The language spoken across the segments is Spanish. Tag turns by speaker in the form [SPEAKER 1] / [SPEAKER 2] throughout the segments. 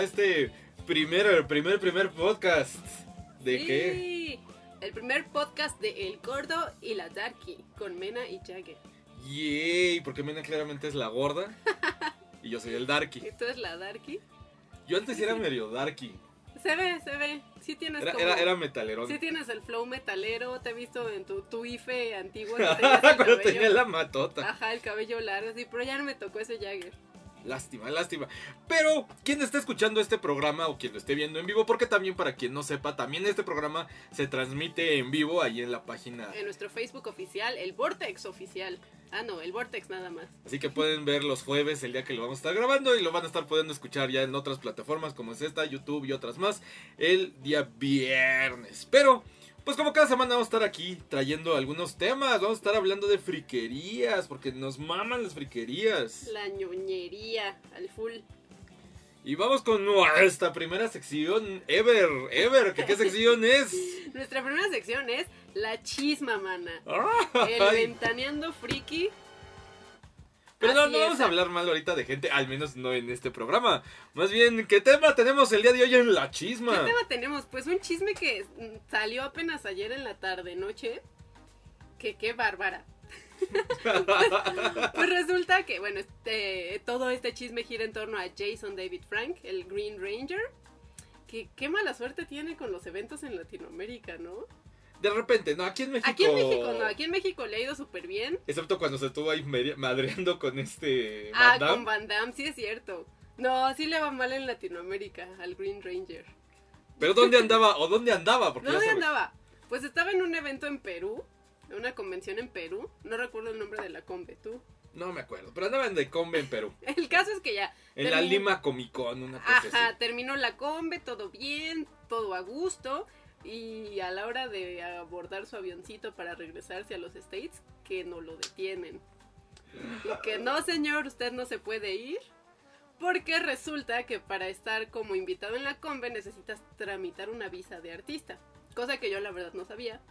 [SPEAKER 1] a este primer, primer, primer podcast. ¿De
[SPEAKER 2] sí,
[SPEAKER 1] qué?
[SPEAKER 2] El primer podcast de El Gordo y la Darky con Mena y Jagger.
[SPEAKER 1] Yay, porque Mena claramente es la gorda y yo soy el darky.
[SPEAKER 2] ¿Y tú eres la Darky?
[SPEAKER 1] Yo antes era medio darky.
[SPEAKER 2] Se ve, se ve. Sí tienes
[SPEAKER 1] Era,
[SPEAKER 2] como...
[SPEAKER 1] era, era metalerón.
[SPEAKER 2] Sí tienes el flow metalero, te he visto en tu, tu IFE antiguo. el
[SPEAKER 1] Cuando
[SPEAKER 2] cabello-
[SPEAKER 1] tenía la matota.
[SPEAKER 2] Ajá, el cabello largo, sí, pero ya no me tocó ese Jagger.
[SPEAKER 1] Lástima, lástima. Pero, quien está escuchando este programa o quien lo esté viendo en vivo, porque también para quien no sepa, también este programa se transmite en vivo ahí en la página.
[SPEAKER 2] En nuestro Facebook oficial, el Vortex oficial. Ah, no, el Vortex nada más.
[SPEAKER 1] Así que pueden ver los jueves, el día que lo vamos a estar grabando, y lo van a estar pudiendo escuchar ya en otras plataformas como es esta, YouTube y otras más, el día viernes. Pero, pues como cada semana vamos a estar aquí trayendo algunos temas, vamos a estar hablando de friquerías, porque nos maman las friquerías.
[SPEAKER 2] La ñoñería al full.
[SPEAKER 1] Y vamos con nuestra primera sección, Ever, Ever, ¿qué, qué sección es?
[SPEAKER 2] Nuestra primera sección es la chisma, mana. El
[SPEAKER 1] Ay,
[SPEAKER 2] ventaneando friki.
[SPEAKER 1] Pero no, no
[SPEAKER 2] es.
[SPEAKER 1] vamos a hablar mal ahorita de gente, al menos no en este programa. Más bien, ¿qué tema tenemos el día de hoy en La Chisma?
[SPEAKER 2] ¿Qué tema tenemos? Pues un chisme que mm, salió apenas ayer en la tarde noche. Que qué bárbara. Pues resulta que, bueno, este, todo este chisme gira en torno a Jason David Frank, el Green Ranger. Que qué mala suerte tiene con los eventos en Latinoamérica, ¿no?
[SPEAKER 1] De repente, no, aquí en México.
[SPEAKER 2] Aquí en México no, aquí en México le ha ido súper bien.
[SPEAKER 1] Excepto cuando se estuvo ahí madreando con este.
[SPEAKER 2] Ah,
[SPEAKER 1] Damme.
[SPEAKER 2] con Van Damme, sí es cierto. No, sí le va mal en Latinoamérica al Green Ranger.
[SPEAKER 1] Pero ¿dónde andaba? ¿O dónde andaba? Porque
[SPEAKER 2] ¿Dónde andaba? Pues estaba en un evento en Perú, en una convención en Perú. No recuerdo el nombre de la conve, tú.
[SPEAKER 1] No me acuerdo. Pero andaba en de Combe en Perú.
[SPEAKER 2] El caso es que ya.
[SPEAKER 1] En la Lima Comic Con, una cosa
[SPEAKER 2] Ajá,
[SPEAKER 1] así.
[SPEAKER 2] terminó la combe, todo bien, todo a gusto. Y a la hora de abordar su avioncito para regresarse a los States, que no lo detienen. Y que no, señor, usted no se puede ir. Porque resulta que para estar como invitado en la combe necesitas tramitar una visa de artista. Cosa que yo la verdad no sabía.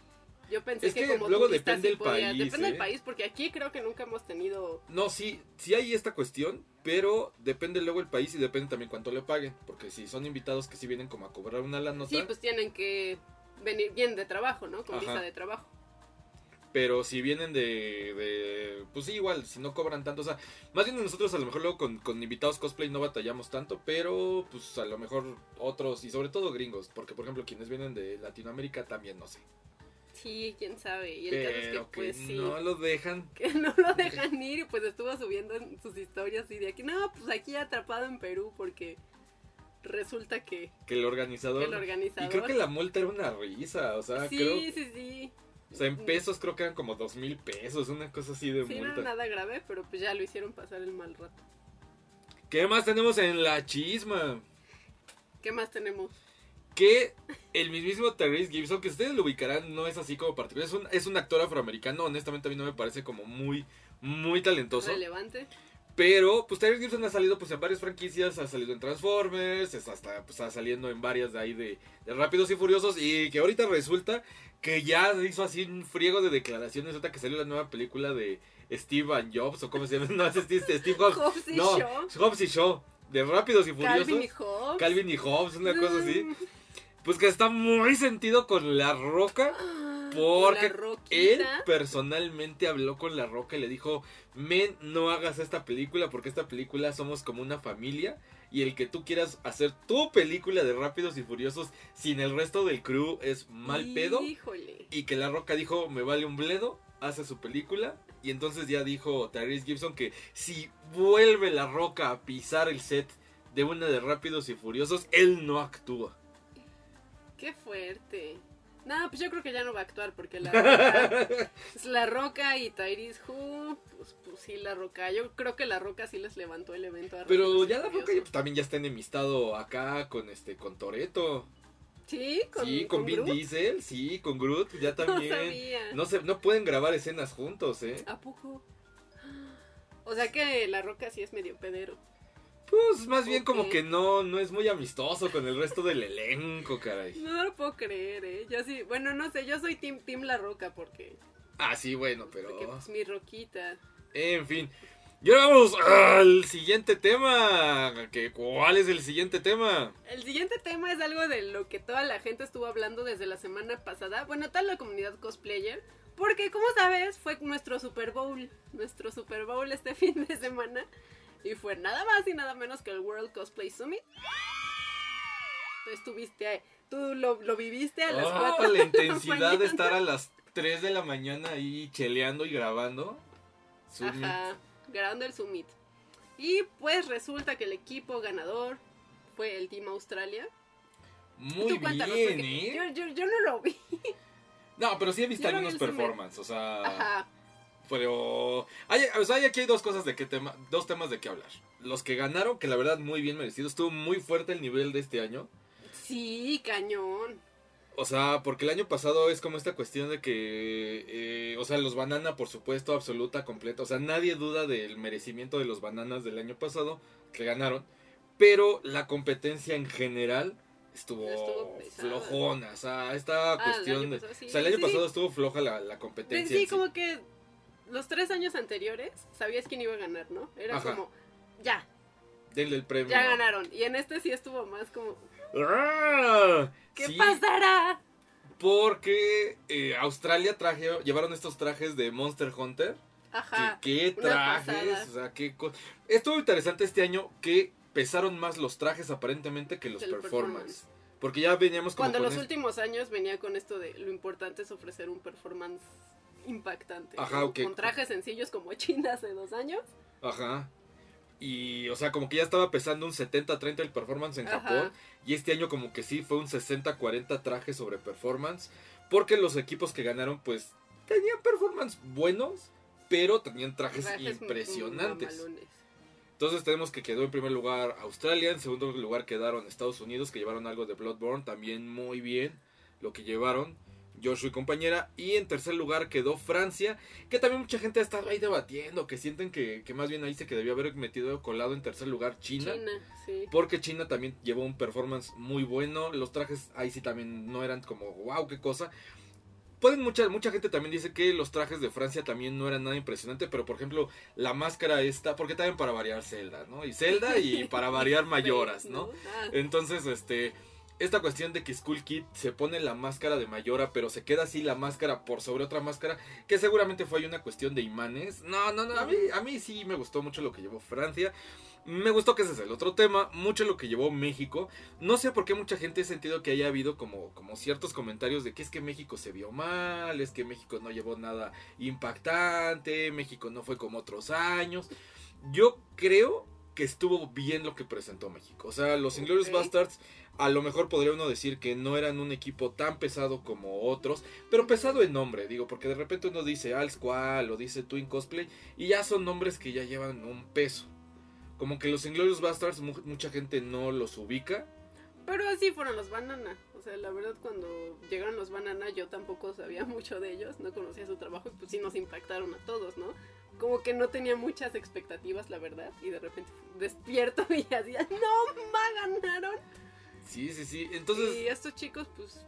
[SPEAKER 2] Yo pensé
[SPEAKER 1] Es
[SPEAKER 2] que,
[SPEAKER 1] que
[SPEAKER 2] como
[SPEAKER 1] luego depende
[SPEAKER 2] sí
[SPEAKER 1] el
[SPEAKER 2] podía-
[SPEAKER 1] país,
[SPEAKER 2] Depende
[SPEAKER 1] ¿eh?
[SPEAKER 2] del país, porque aquí creo que nunca hemos tenido...
[SPEAKER 1] No, sí, sí hay esta cuestión, pero depende luego el país y depende también cuánto le paguen. Porque si son invitados que sí vienen como a cobrar una la nota,
[SPEAKER 2] Sí, pues tienen que venir bien de trabajo, ¿no? Con
[SPEAKER 1] Ajá.
[SPEAKER 2] visa de trabajo.
[SPEAKER 1] pero si vienen de, de- Pues sí, igual, si no cobran tanto, o sea, más bien nosotros a lo mejor luego con, con invitados cosplay no batallamos tanto, pero pues a lo mejor otros y sobre todo gringos, porque por ejemplo quienes vienen de Latinoamérica también no sé.
[SPEAKER 2] Sí, quién sabe. Y el caso es que pues sí.
[SPEAKER 1] no lo dejan.
[SPEAKER 2] Que no lo dejan ir y pues estuvo subiendo en sus historias y de aquí, no, pues aquí atrapado en Perú porque resulta que,
[SPEAKER 1] Que el organizador.
[SPEAKER 2] que el organizador...
[SPEAKER 1] Y creo que la multa era una risa, o sea,
[SPEAKER 2] sí,
[SPEAKER 1] creo.
[SPEAKER 2] sí, sí.
[SPEAKER 1] O sea, en pesos creo que eran como dos mil pesos, una cosa así de
[SPEAKER 2] Sí, no era
[SPEAKER 1] multa.
[SPEAKER 2] nada grave, pero pues ya lo hicieron pasar el mal rato.
[SPEAKER 1] ¿Qué más tenemos en la chisma?
[SPEAKER 2] ¿Qué más tenemos?
[SPEAKER 1] Que el mismísimo Tyrese Gibson, que ustedes lo ubicarán, no es así como particular. Es un, es un actor afroamericano, honestamente a mí no me parece como muy, muy talentoso.
[SPEAKER 2] Relevante.
[SPEAKER 1] Pero, pues Tyrese Gibson ha salido pues en varias franquicias, ha salido en Transformers, es hasta pues está saliendo en varias de ahí de, de Rápidos y Furiosos y que ahorita resulta que ya hizo así un friego de declaraciones ahorita que salió la nueva película de Steve and Jobs o cómo se llama, no es Steve, Steve Jobs,
[SPEAKER 2] Hobbs y
[SPEAKER 1] no,
[SPEAKER 2] Shaw.
[SPEAKER 1] Hobbs y Shaw, de Rápidos y Furiosos,
[SPEAKER 2] Calvin y Hobbes.
[SPEAKER 1] Calvin y Hobbes, una cosa así,
[SPEAKER 2] Mm.
[SPEAKER 1] Pues que está muy sentido con La Roca.
[SPEAKER 2] La
[SPEAKER 1] Porque él personalmente habló con La Roca y le dijo, men, no hagas esta película porque esta película somos como una familia y el que tú quieras hacer tu película de Rápidos y Furiosos sin el resto del crew es mal pedo.
[SPEAKER 2] Híjole.
[SPEAKER 1] Y que La Roca dijo, me vale un bledo, hace su película. Y entonces ya dijo Tyrese Gibson que si vuelve La Roca a pisar el set de una de Rápidos y Furiosos, él no actúa.
[SPEAKER 2] Qué fuerte. No, pues yo creo que ya no va a actuar porque la roca, es la roca y Tyrese Who, pues, pues sí, la roca. Yo creo que la roca sí les levantó el evento. a
[SPEAKER 1] Pero ya La Roca ya- también ya está enemistado acá con este con Toreto.
[SPEAKER 2] Sí, con,
[SPEAKER 1] sí, con, Vin
[SPEAKER 2] Groot.
[SPEAKER 1] Diesel, sí, con Groot, ya
[SPEAKER 2] No
[SPEAKER 1] también.
[SPEAKER 2] sabía.
[SPEAKER 1] No, se, no pueden grabar escenas juntos, ¿eh?
[SPEAKER 2] ¿A poco? O sea que la roca sí es medio pedero.
[SPEAKER 1] Pues más bien como que no, no es muy amistoso con el resto del elenco, caray.
[SPEAKER 2] No lo puedo creer, eh. Yo sí, bueno, no sé, yo soy Team, team La Roca porque,
[SPEAKER 1] Ah, sí, bueno, pero...
[SPEAKER 2] porque pues mi roquita.
[SPEAKER 1] En fin. Y ahora vamos al siguiente tema. que ¿Cuál es el siguiente tema?
[SPEAKER 2] El siguiente tema es algo de lo que toda la gente estuvo hablando desde la semana pasada. Bueno, toda la comunidad cosplayer. Porque, como sabes, fue nuestro Super Bowl. Nuestro Super Bowl este fin de semana. Y fue nada más y nada menos que el World Cosplay Summit. Tú estuviste. Tú lo, lo viviste a las 4
[SPEAKER 1] la intensidad de estar a las 3 de la mañana ahí cheleando y grabando. Summit.
[SPEAKER 2] Ajá, grabando el Summit. Y pues resulta que el equipo ganador fue el Team Australia.
[SPEAKER 1] Muy bien, ¿eh?
[SPEAKER 2] Yo, yo, yo no lo vi.
[SPEAKER 1] No, pero sí he visto
[SPEAKER 2] Yo
[SPEAKER 1] algunos performances, o sea...
[SPEAKER 2] Ajá.
[SPEAKER 1] Pero hay, o sea, hay aquí hay dos cosas de qué tema, dos temas de qué hablar. Los que ganaron, que la verdad muy bien merecido, estuvo muy fuerte el nivel de este año.
[SPEAKER 2] Sí, cañón.
[SPEAKER 1] O sea, porque el año pasado es como esta cuestión de que, eh, o sea, los banana, por supuesto, absoluta, completa. O sea, nadie duda del merecimiento de los bananas del año pasado, que ganaron. Pero la competencia en general estuvo,
[SPEAKER 2] Estuvo pesada.
[SPEAKER 1] flojona. O sea, esta
[SPEAKER 2] Ah,
[SPEAKER 1] cuestión de...
[SPEAKER 2] sí.
[SPEAKER 1] O sea, el año
[SPEAKER 2] Sí.
[SPEAKER 1] pasado estuvo floja la, la competencia.
[SPEAKER 2] Sí,
[SPEAKER 1] en sí.
[SPEAKER 2] como que los tres años anteriores sabías quién iba a ganar, ¿no? Era
[SPEAKER 1] Ajá.
[SPEAKER 2] como, ya,
[SPEAKER 1] Denle el premio.
[SPEAKER 2] ya ganaron. Y en este sí estuvo más como,
[SPEAKER 1] ¡Ah!
[SPEAKER 2] ¿qué
[SPEAKER 1] Sí,
[SPEAKER 2] pasará?
[SPEAKER 1] Porque eh, Australia traje, llevaron estos trajes de Monster Hunter.
[SPEAKER 2] Ajá.
[SPEAKER 1] Qué
[SPEAKER 2] una
[SPEAKER 1] trajes, o sea, qué Estuvo interesante este año que pesaron más los trajes aparentemente que los performance. Porque ya veníamos como
[SPEAKER 2] Cuando
[SPEAKER 1] con
[SPEAKER 2] los últimos años venía con esto de lo importante es ofrecer un performance impactante.
[SPEAKER 1] Ajá,
[SPEAKER 2] ¿no?
[SPEAKER 1] ok.
[SPEAKER 2] Con trajes sencillos como China hace dos años.
[SPEAKER 1] Ajá. Y, o sea, como que ya estaba pesando un 70-30 el performance en
[SPEAKER 2] Ajá.
[SPEAKER 1] Japón. Y este año como que sí fue un 60-40 traje sobre performance. Porque los equipos que ganaron pues tenían performance buenos, pero tenían trajes,
[SPEAKER 2] Trajes
[SPEAKER 1] impresionantes. Entonces tenemos que quedó en primer lugar Australia, en segundo lugar quedaron Estados Unidos, que llevaron algo de Bloodborne, también muy bien lo que llevaron. Joshua y compañera. Y en tercer lugar quedó Francia, que también mucha gente ha estado ahí debatiendo, que sienten que, que más bien ahí se que debió haber metido colado en tercer lugar China.
[SPEAKER 2] China, sí.
[SPEAKER 1] Porque China también llevó un performance muy bueno. Los trajes ahí sí también no eran como, wow, qué cosa. Pueden mucha, mucha gente también dice que los trajes de Francia también no eran nada impresionante, pero por ejemplo, la máscara esta, porque también para variar Zelda, ¿no? Y Zelda y para variar Mayoras, ¿no? Entonces, este, esta cuestión de que Skull Kid se pone la máscara de Mayora, pero se queda así la máscara por sobre otra máscara, que seguramente fue una cuestión de imanes. No, no, no, a mí, a mí sí me gustó mucho lo que llevó Francia. Me gustó que ese es el otro tema, mucho lo que llevó México. No sé por qué mucha gente ha sentido que haya habido como, como ciertos comentarios de que es que México se vio mal, es que México no llevó nada impactante, México no fue como otros años. Yo creo que estuvo bien lo que presentó México. O sea, los Inglourious
[SPEAKER 2] Ok.
[SPEAKER 1] Bastards a lo mejor podría uno decir que no eran un equipo tan pesado como otros, pero pesado en nombre, digo, porque de repente uno dice Al Squall o dice Twin Cosplay y ya son nombres que ya llevan un peso. Como que los Inglourious Bastards mu- mucha gente no los ubica.
[SPEAKER 2] Pero así fueron los Banana. O sea, la verdad, cuando llegaron los Banana, yo tampoco sabía mucho de ellos. No conocía su trabajo y pues sí nos impactaron a todos, ¿no? Como que no tenía muchas expectativas, la verdad. Y de repente despierto y así, ¡no, ma, ganaron!
[SPEAKER 1] Sí, sí, sí. Entonces,
[SPEAKER 2] y estos chicos, pues,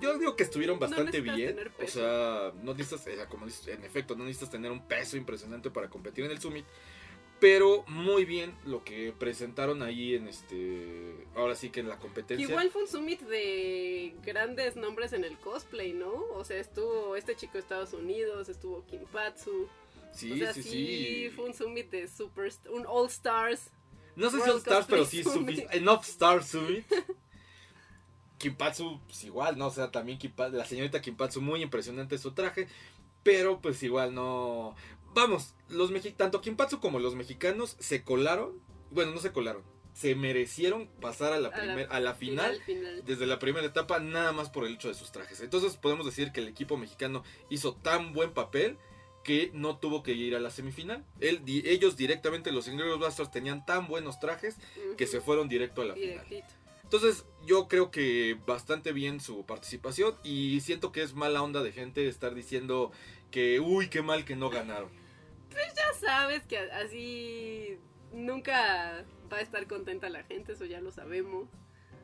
[SPEAKER 1] Yo digo que estuvieron bastante bien. O sea, no necesitas, eh, como dices, en efecto, no necesitas tener un peso impresionante para competir en el Summit. Pero muy bien lo que presentaron ahí en este. Ahora sí que en la competencia.
[SPEAKER 2] igual fue un summit de grandes nombres en el cosplay, ¿no? O sea, estuvo este chico de Estados Unidos, estuvo Kimpatsu.
[SPEAKER 1] Sí,
[SPEAKER 2] o sea,
[SPEAKER 1] sí,
[SPEAKER 2] sí, fue un summit de super, un All Stars.
[SPEAKER 1] No sé si All Stars, pero sí
[SPEAKER 2] Summit.
[SPEAKER 1] Enough Star Summit. Kimpatsu, pues igual, ¿no? O sea, también Kimpa- la señorita Kimpatsu, muy impresionante su traje. Pero pues igual no. Vamos, los mexi tanto Kimpatsu como los mexicanos se colaron. Bueno, no se colaron. Se merecieron pasar a la,
[SPEAKER 2] A la
[SPEAKER 1] a la final.
[SPEAKER 2] final.
[SPEAKER 1] desde la primera etapa nada más por el hecho de sus trajes. Entonces podemos decir que el equipo mexicano hizo tan buen papel que no tuvo que ir a la semifinal. Él, di- ellos directamente, los Inglourious Basterds, tenían tan buenos trajes que se fueron directo a la final.
[SPEAKER 2] Directito.
[SPEAKER 1] Entonces yo creo que bastante bien su participación y siento que es mala onda de gente estar diciendo que, uy, qué mal que no ganaron.
[SPEAKER 2] Ya sabes que así nunca va a estar contenta la gente, eso ya lo sabemos.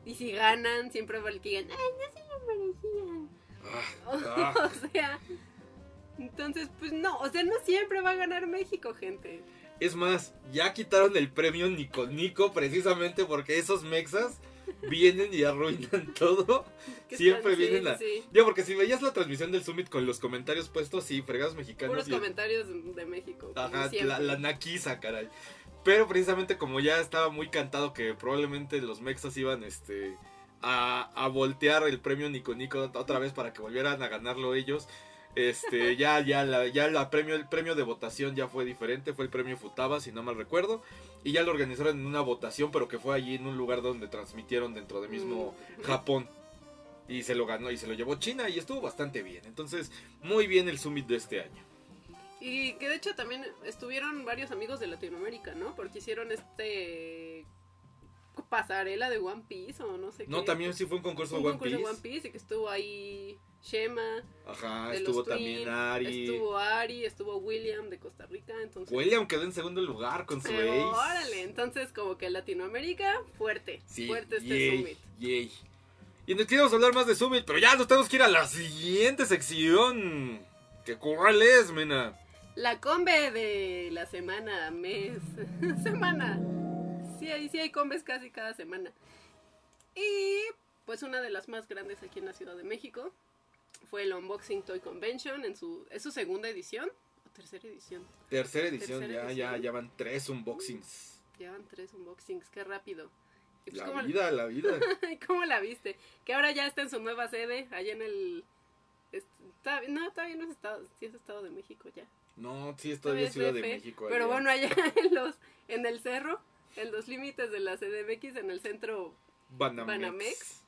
[SPEAKER 2] Y si ganan, siempre va el que digan, ay, no se lo merecían.
[SPEAKER 1] Ah, ah.
[SPEAKER 2] o sea, entonces, pues no, o sea, no siempre va a ganar México, gente.
[SPEAKER 1] Es más, ya quitaron el premio Nico Nico precisamente porque esos mexas vienen y arruinan todo. Siempre
[SPEAKER 2] están- sí,
[SPEAKER 1] vienen a...
[SPEAKER 2] sí.
[SPEAKER 1] Yo, porque si veías la transmisión del Summit con los comentarios puestos, sí, fregados mexicanos.
[SPEAKER 2] Puros
[SPEAKER 1] y-
[SPEAKER 2] comentarios de México.
[SPEAKER 1] Ajá, la, la naquiza, caray. Pero precisamente como ya estaba muy cantado que probablemente los mexas iban este a, a voltear el premio Nico Nico otra vez para que volvieran a ganarlo ellos. Este, ya, ya, la, ya la premio, el premio de votación ya fue diferente, fue el premio Futaba, si no mal recuerdo. Y ya lo organizaron en una votación, pero que fue allí en un lugar donde transmitieron dentro de mismo
[SPEAKER 2] Mm.
[SPEAKER 1] Japón. Y se lo ganó y se lo llevó China y estuvo bastante bien. Entonces, muy bien el Summit de este año.
[SPEAKER 2] Y que de hecho también estuvieron varios amigos de Latinoamérica, ¿no? Porque hicieron este pasarela de One Piece o no sé qué.
[SPEAKER 1] No, también sí fue un concurso
[SPEAKER 2] un
[SPEAKER 1] de One
[SPEAKER 2] concurso
[SPEAKER 1] Piece.
[SPEAKER 2] de One Piece y que estuvo ahí Shema,
[SPEAKER 1] Ajá, estuvo también Ari.
[SPEAKER 2] estuvo Ari, estuvo William de Costa Rica, entonces...
[SPEAKER 1] William quedó en segundo lugar con su ace.
[SPEAKER 2] órale, entonces como que Latinoamérica, fuerte,
[SPEAKER 1] Sí,
[SPEAKER 2] fuerte este
[SPEAKER 1] yay,
[SPEAKER 2] summit.
[SPEAKER 1] yay. Y nos queríamos hablar más de Summit, pero ya nos tenemos que ir a la siguiente sección. ¿Qué cuál es, mena?
[SPEAKER 2] La combe de la semana, mes, semana. Sí hay, sí hay combes casi cada semana. Y pues una de las más grandes aquí en la Ciudad de México fue el Unboxing Toy Convention en su, es su segunda edición o tercera edición.
[SPEAKER 1] Tercera edición,
[SPEAKER 2] Tercera
[SPEAKER 1] ya, ya,
[SPEAKER 2] edición.
[SPEAKER 1] ya van tres unboxings.
[SPEAKER 2] Llevan tres unboxings, qué rápido. Y pues,
[SPEAKER 1] La
[SPEAKER 2] ¿cómo,
[SPEAKER 1] vida, la vida.
[SPEAKER 2] ¿Cómo la viste? Que ahora ya está en su nueva sede, allá en el... está- no, todavía no es Estado, sí es Estado de México ya.
[SPEAKER 1] No, sí, es todavía
[SPEAKER 2] es
[SPEAKER 1] Ciudad de México.
[SPEAKER 2] Pero
[SPEAKER 1] allá.
[SPEAKER 2] bueno, allá en los en el cerro, en los límites de la CDMX, en el centro,
[SPEAKER 1] Banamex.
[SPEAKER 2] Banamex.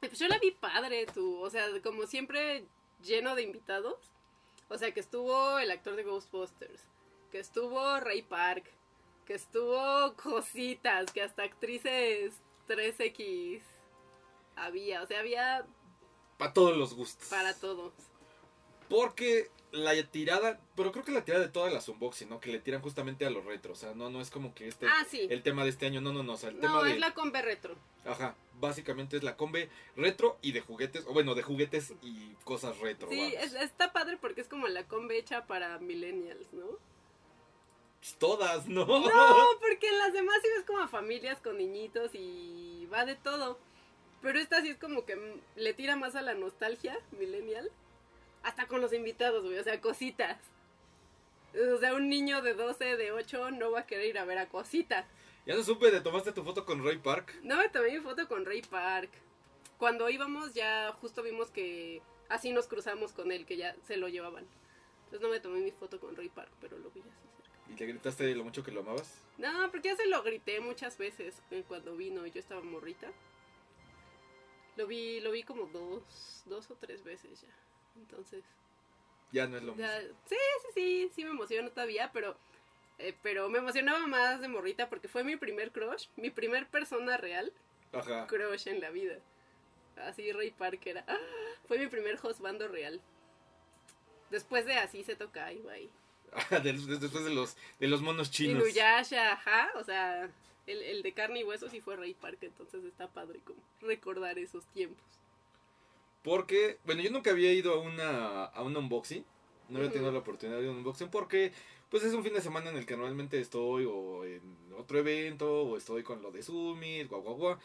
[SPEAKER 2] pues yo la vi padre, tú, o sea, como siempre lleno de invitados. O sea, que estuvo el actor de Ghostbusters, que estuvo Ray Park, que estuvo cositas, que hasta actrices 3X había, o sea, había
[SPEAKER 1] Para todos los gustos.
[SPEAKER 2] para todos.
[SPEAKER 1] Porque la tirada, pero creo que la tirada de todas las unboxing, ¿no? Que le tiran justamente a los retro. O sea, no, no es como que este,
[SPEAKER 2] Ah, sí.
[SPEAKER 1] el tema de este año, no, no, no. O sea, el tema
[SPEAKER 2] No,
[SPEAKER 1] de.
[SPEAKER 2] es la combe retro.
[SPEAKER 1] Ajá, básicamente es la combe retro y de juguetes, o bueno, de juguetes y cosas retro.
[SPEAKER 2] Sí, es- está padre porque es como la combe hecha para millennials, ¿no?
[SPEAKER 1] Pues Todas, ¿no?
[SPEAKER 2] No, porque en las demás sí ves como a familias con niñitos y va de todo. Pero esta sí es como que le tira más a la nostalgia millennial. Hasta con los invitados, güey, o sea, cositas. O sea, un niño de 12, de 8 no va a querer ir a ver a cositas.
[SPEAKER 1] Ya no supe, ¿te tomaste tu foto con Ray Park?
[SPEAKER 2] No me tomé mi foto con Ray Park. Cuando íbamos ya justo vimos que así nos cruzamos con él, que ya se lo llevaban. Entonces no me tomé mi foto con Ray Park, pero lo vi así cerca.
[SPEAKER 1] ¿Y le gritaste lo mucho que lo amabas?
[SPEAKER 2] No, porque ya se lo grité muchas veces eh, cuando vino y yo estaba morrita. Lo vi, lo vi como dos, dos o tres veces ya. Entonces,
[SPEAKER 1] Ya no es lo mismo.
[SPEAKER 2] ya- sí, sí, sí, sí me emociono todavía, pero, eh, pero me emocionaba más de morrita porque fue mi primer crush, mi primer persona real
[SPEAKER 1] Ajá.
[SPEAKER 2] crush en la vida. Así Ray Parker era. ¡ah! Fue mi primer hostbando real. Después de así se toca y bye.
[SPEAKER 1] De- de- Después de los, de los monos chinos.
[SPEAKER 2] Inuyasha, ajá, o sea, el, el de carne y hueso sí fue Ray Park, entonces está padre como recordar esos tiempos.
[SPEAKER 1] Porque, bueno, yo nunca había ido a una, a un unboxing. No había tenido la oportunidad de un unboxing porque, pues es un fin de semana en el que normalmente estoy o en otro evento o estoy con lo de Summit, guau, guau, guau.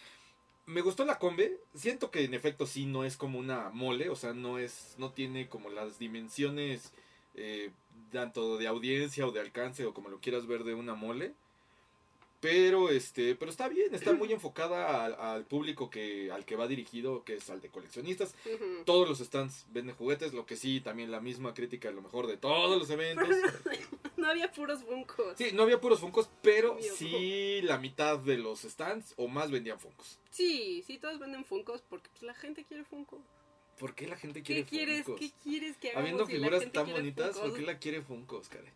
[SPEAKER 1] Me gustó la combe. Siento que en efecto sí no es como una mole, o sea, no es, no tiene como las dimensiones eh, tanto de audiencia o de alcance o como lo quieras ver de una mole. Pero este, pero está bien, está muy enfocada al, al público que, al que va dirigido, que es al de coleccionistas. Todos los stands venden juguetes, lo que sí, también la misma crítica a lo mejor de todos los eventos.
[SPEAKER 2] No había puros buncos.
[SPEAKER 1] Sí, no había puros Funkos, pero sí la mitad de los stands o más vendían Funkos.
[SPEAKER 2] Sí, sí, todos venden funcos porque pues, la gente quiere funko.
[SPEAKER 1] ¿Por qué la gente
[SPEAKER 2] ¿Qué
[SPEAKER 1] quiere
[SPEAKER 2] quieres?
[SPEAKER 1] Funkos?
[SPEAKER 2] ¿Qué quieres que hagamos
[SPEAKER 1] Habiendo
[SPEAKER 2] si
[SPEAKER 1] figuras tan bonitas,
[SPEAKER 2] Funkos?
[SPEAKER 1] ¿por qué la quiere Funkos, caray?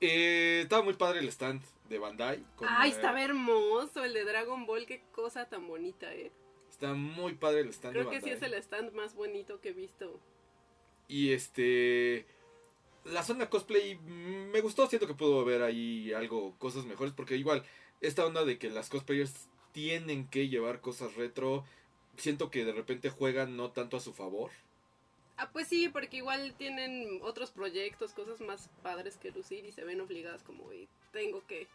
[SPEAKER 1] Eh, estaba muy padre el stand de Bandai. con,
[SPEAKER 2] Ay,
[SPEAKER 1] eh,
[SPEAKER 2] estaba hermoso el de Dragon Ball, qué cosa tan bonita, eh.
[SPEAKER 1] Está muy padre el stand
[SPEAKER 2] Creo
[SPEAKER 1] de
[SPEAKER 2] que
[SPEAKER 1] Bandai.
[SPEAKER 2] sí es el stand más bonito que he visto.
[SPEAKER 1] Y este. La zona cosplay mm, me gustó. Siento que puedo ver ahí algo, cosas mejores. Porque igual, esta onda de que las cosplayers tienen que llevar cosas retro. Siento que de repente juegan no tanto a su favor.
[SPEAKER 2] Ah, pues sí, porque igual tienen otros proyectos, cosas más padres que lucir y se ven obligadas como, y tengo que,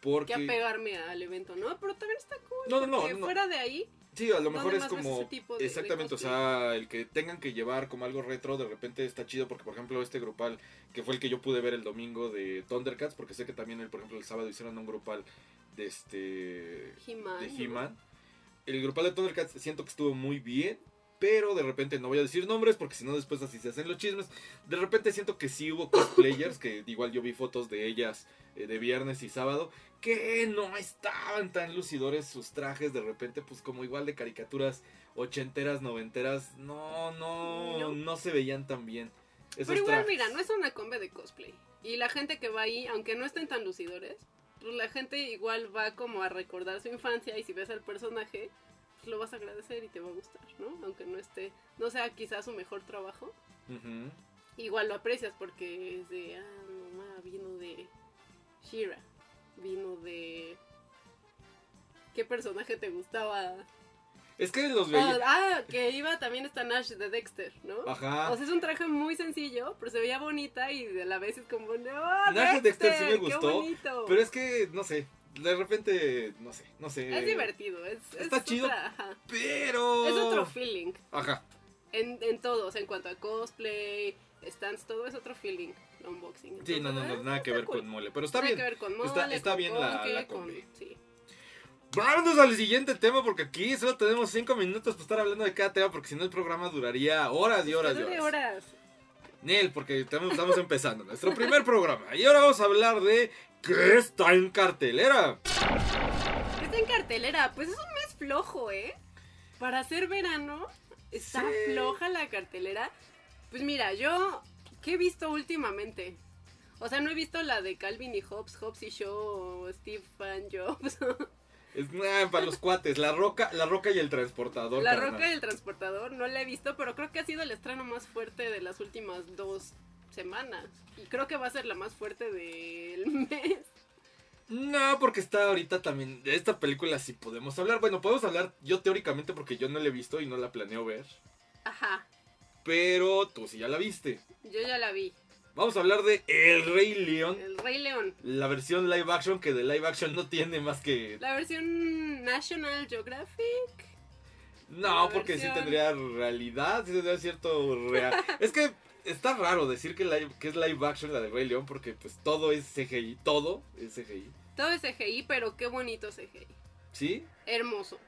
[SPEAKER 1] Porque...
[SPEAKER 2] que apegarme al evento, ¿no? Pero también está cool.
[SPEAKER 1] No, no, no, no.
[SPEAKER 2] fuera de ahí,
[SPEAKER 1] Sí, a lo
[SPEAKER 2] ¿Dónde
[SPEAKER 1] mejor es como
[SPEAKER 2] de-
[SPEAKER 1] exactamente, o sea, el que tengan que llevar como algo retro de repente está chido porque por ejemplo este grupal que fue el que yo pude ver el domingo de Thundercats porque sé que también el por ejemplo el sábado hicieron un grupal de este de. He-Man. El grupal de Thundercats siento que estuvo muy bien, pero de repente no voy a decir nombres porque si no después así se hacen los chismes. De repente siento que sí hubo cosplayers, que igual yo vi fotos de ellas eh, de viernes y sábado, que no estaban tan lucidores sus trajes, de repente pues como igual de caricaturas ochenteras, noventeras, no, no,
[SPEAKER 2] No.
[SPEAKER 1] no, se veían tan bien. Esos
[SPEAKER 2] Pero igual,
[SPEAKER 1] trajes.
[SPEAKER 2] mira, no es una combe de cosplay. Y la gente que va ahí, aunque no estén tan lucidores, pues la gente igual va como a recordar su infancia y si ves al personaje, lo vas a agradecer y te va a gustar, ¿no? Aunque no esté, no sea quizás su mejor trabajo, igual lo aprecias porque es de, ah, no, ma, vino de Shira, vino de... ¿Qué personaje te gustaba?
[SPEAKER 1] Es que los veía...
[SPEAKER 2] Ah, que iba también esta Nash de Dexter, ¿no?
[SPEAKER 1] Ajá.
[SPEAKER 2] O sea, es un traje muy sencillo, pero se veía bonita y de la vez es como, no,
[SPEAKER 1] Nash de Dexter sí me gustó,
[SPEAKER 2] bonito".
[SPEAKER 1] Pero es que, no sé, de repente, no sé, no sé.
[SPEAKER 2] Es divertido, es, es
[SPEAKER 1] Está chido.
[SPEAKER 2] otra-.
[SPEAKER 1] Pero...
[SPEAKER 2] Es otro feeling
[SPEAKER 1] Ajá.
[SPEAKER 2] en, en todo, o sea, en cuanto a cosplay, stands, todo es otro feeling, el unboxing.
[SPEAKER 1] Sí, no, no, no, nada que ver
[SPEAKER 2] cool.
[SPEAKER 1] con mole. Pero está
[SPEAKER 2] Nada
[SPEAKER 1] bien.
[SPEAKER 2] que ver con mole,
[SPEAKER 1] Está- está
[SPEAKER 2] con
[SPEAKER 1] bien la- la
[SPEAKER 2] con-
[SPEAKER 1] combi.
[SPEAKER 2] sí.
[SPEAKER 1] Vámonos al siguiente tema porque aquí solo tenemos cinco minutos para estar hablando de cada tema porque si no el programa duraría horas y horas y horas.
[SPEAKER 2] horas.
[SPEAKER 1] Nel, porque estamos, estamos empezando nuestro primer programa. Y ahora vamos a hablar de qué está en cartelera.
[SPEAKER 2] Está en cartelera, pues es un mes flojo, ¿eh? Para hacer verano, está
[SPEAKER 1] Sí.
[SPEAKER 2] floja la cartelera. Pues mira, yo, ¿qué he visto últimamente? O sea, no he visto la de Calvin y Hobbes, Hobbes y Show, o Steve Fan Jobs,
[SPEAKER 1] Es ah, para los cuates, la roca, la roca y el transportador.
[SPEAKER 2] La
[SPEAKER 1] carnal.
[SPEAKER 2] Roca y el Transportador, no la he visto, pero creo que ha sido el estreno más fuerte de las últimas dos semanas. Y creo que va a ser la más fuerte del mes.
[SPEAKER 1] No, porque está ahorita también. De esta película sí podemos hablar. Bueno, podemos hablar yo teóricamente porque yo no la he visto y no la planeo ver.
[SPEAKER 2] Ajá,
[SPEAKER 1] Pero tú sí ya la viste.
[SPEAKER 2] yo ya la vi.
[SPEAKER 1] Vamos a hablar de El Rey León.
[SPEAKER 2] El Rey León.
[SPEAKER 1] La versión live action que de live action no tiene más que...
[SPEAKER 2] La versión National Geographic.
[SPEAKER 1] No,
[SPEAKER 2] la
[SPEAKER 1] porque sí tendría realidad, sí tendría cierto real. es que está raro decir que, live- que es live action la de Rey León porque pues todo es CGI, todo es CGI.
[SPEAKER 2] Todo es CGI, pero qué bonito CGI.
[SPEAKER 1] ¿Sí?
[SPEAKER 2] Hermoso.